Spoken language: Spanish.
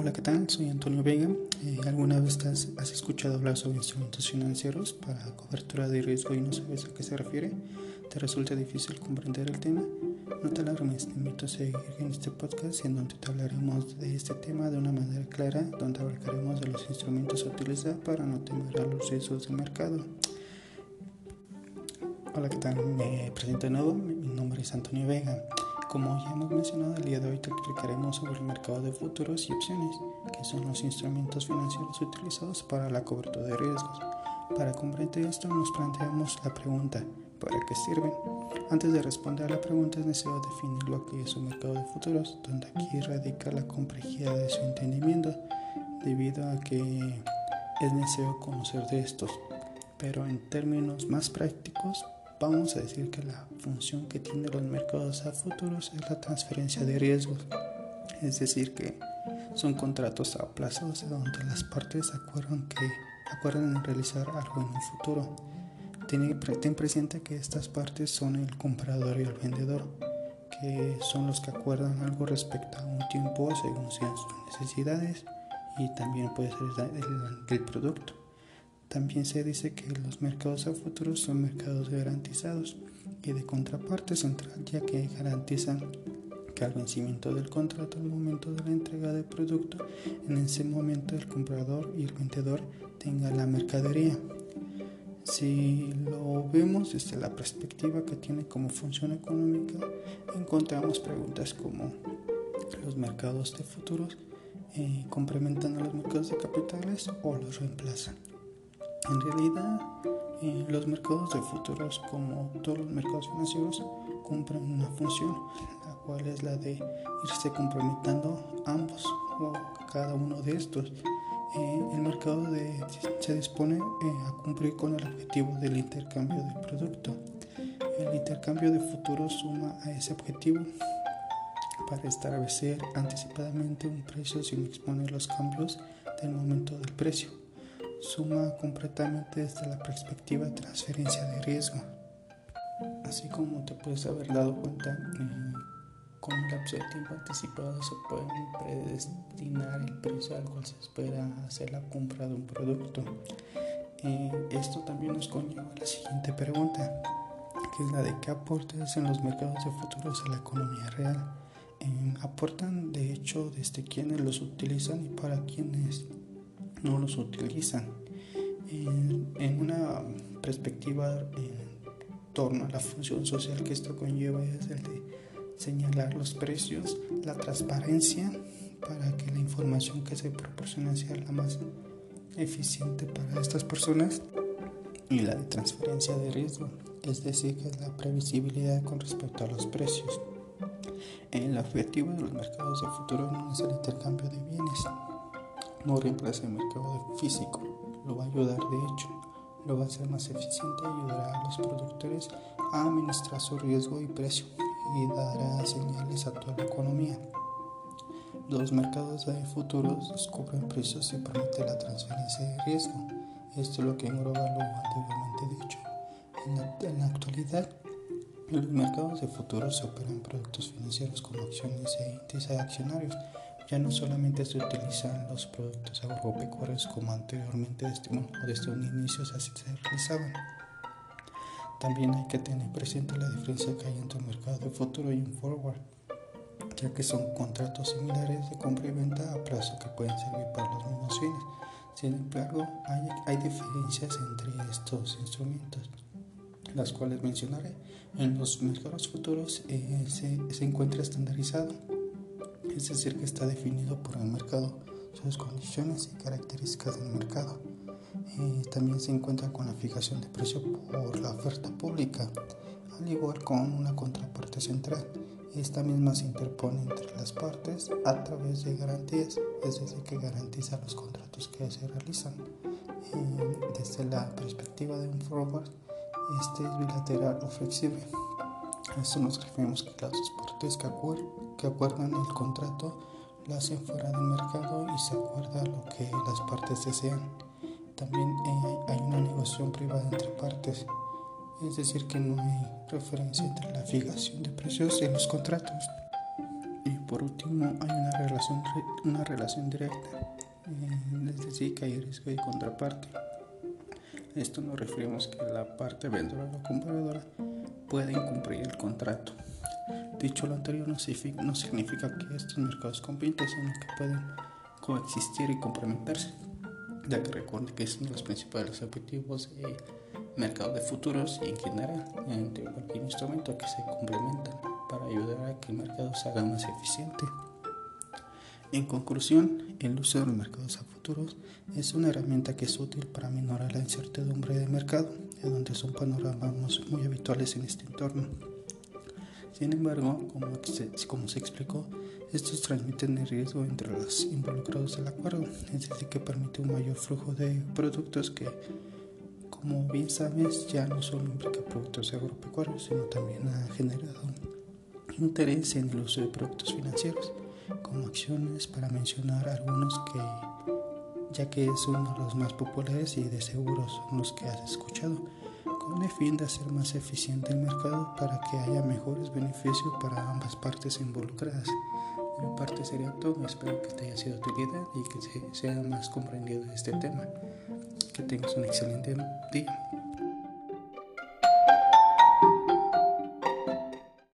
Hola, ¿qué tal? Soy Antonio Vega. Eh, ¿Alguna vez has, has, escuchado hablar sobre instrumentos financieros para cobertura de riesgo y no sabes a qué se refiere? ¿Te resulta difícil comprender el tema? No te alarmes, te invito a seguir en este podcast en donde te hablaremos de este tema de una manera clara, donde hablaremos de los instrumentos a utilizar para no temer a los riesgos del mercado. Hola, ¿qué tal? Me presento de nuevo, mi nombre es Antonio Vega. Como ya hemos mencionado, el día de hoy te explicaremos sobre el mercado de futuros y opciones, que son los instrumentos financieros utilizados para la cobertura de riesgos. Para comprender esto nos planteamos la pregunta, ¿para qué sirven? Antes de responder a la pregunta es necesario definir lo que es un mercado de futuros, donde aquí radica la complejidad de su entendimiento, debido a que es necesario conocer de estos. Pero en términos más prácticos, vamos a decir que la función que tienen los mercados a futuros es la transferencia de riesgos, es decir, que son contratos a plazos donde las partes acuerdan, que, acuerdan realizar algo en el futuro. Ten, ten presente que estas partes son el comprador y el vendedor, que son los que acuerdan algo respecto a un tiempo según sean sus necesidades y también puede ser el producto. También se dice que los mercados a futuros son mercados garantizados y de contraparte central, ya que garantizan que al vencimiento del contrato, al momento de la entrega del producto, en ese momento el comprador y el vendedor tengan la mercadería. Si lo vemos desde la perspectiva que tiene como función económica, encontramos preguntas como los mercados de futuros eh, complementan a los mercados de capitales o los reemplazan. En realidad, eh, los mercados de futuros, como todos los mercados financieros, cumplen una función, la cual es la de irse comprometiendo ambos o cada uno de estos. Eh, el mercado se dispone eh, a cumplir con el objetivo del intercambio de producto. El intercambio de futuros suma a ese objetivo para establecer anticipadamente un precio sin exponer los cambios del momento del precio suma completamente desde la perspectiva de transferencia de riesgo. Así como te puedes haber dado cuenta, con un lapso de tiempo anticipado se puede predestinar el precio al cual se espera hacer la compra de un producto. Eh, esto también nos conlleva a la siguiente pregunta, que es la de qué aportes en los mercados de futuros a la economía real. Eh, aportan de hecho desde quienes los utilizan y para quienes no los utilizan. En, una perspectiva en torno a la función social que esto conlleva es el de señalar los precios, la transparencia para que la información que se proporciona sea la más eficiente para estas personas y la de transferencia de riesgo, es decir, que es la previsibilidad con respecto a los precios. El objetivo de los mercados de futuro no es el intercambio de bienes, no reemplaza el mercado físico, lo va a ayudar de hecho, lo va a hacer más eficiente y ayudará a los productores a administrar su riesgo y precio y dará señales a toda la economía. Los mercados de futuros descubren precios y permite la transferencia de riesgo. Esto es lo que engloba lo anteriormente dicho. En la, en la actualidad, los mercados de futuros se operan productos financieros como acciones e índices accionarios ya no solamente se utilizan los productos agropecuarios como anteriormente desde, bueno, desde un inicio así se realizaban. También hay que tener presente la diferencia que hay entre un mercado de futuro y un forward, ya que son contratos similares de compra y venta a plazo que pueden servir para los mismos fines. Sin embargo, hay, hay diferencias entre estos instrumentos, las cuales mencionaré. En los mercados futuros eh, se, se encuentra estandarizado es decir, que está definido por el mercado, sus condiciones y características del mercado. Eh, también se encuentra con la fijación de precio por la oferta pública, al igual con una contraparte central. Esta misma se interpone entre las partes a través de garantías, es decir, que garantiza los contratos que se realizan. Eh, desde la perspectiva de un forward, este es bilateral o flexible. A esto nos referimos que las dos partes que, que acuerdan el contrato lo hacen fuera del mercado y se acuerda lo que las partes desean. También eh, hay una negociación privada entre partes, es decir, que no hay referencia entre la fijación de precios y los contratos. Y por último, hay una relación, una relación directa, eh, es decir, que hay riesgo de contraparte. Esto nos referimos que la parte vendedora o compradora puede incumplir el contrato. Dicho lo anterior no significa, que estos mercados compiten, sino que pueden coexistir y complementarse, ya que recuerden que es uno de los principales objetivos del mercado de futuros y en general entre cualquier instrumento que se complementan para ayudar a que el mercado se haga más eficiente. En conclusión, el uso de los mercados a futuros es una herramienta que es útil para minorar la incertidumbre del mercado, donde son panoramas muy habituales en este entorno. Sin embargo, como, se explicó, estos transmiten el riesgo entre los involucrados del acuerdo, es decir, que permite un mayor flujo de productos que, como bien sabes, ya no solo implica productos agropecuarios, sino también ha generado interés en el uso de productos financieros como acciones para mencionar algunos que ya que es uno de los más populares y de seguro son los que has escuchado con el fin de hacer más eficiente el mercado para que haya mejores beneficios para ambas partes involucradas. De mi parte sería todo, espero que te haya sido de utilidad y que sea más comprendido este tema. Que tengas un excelente día.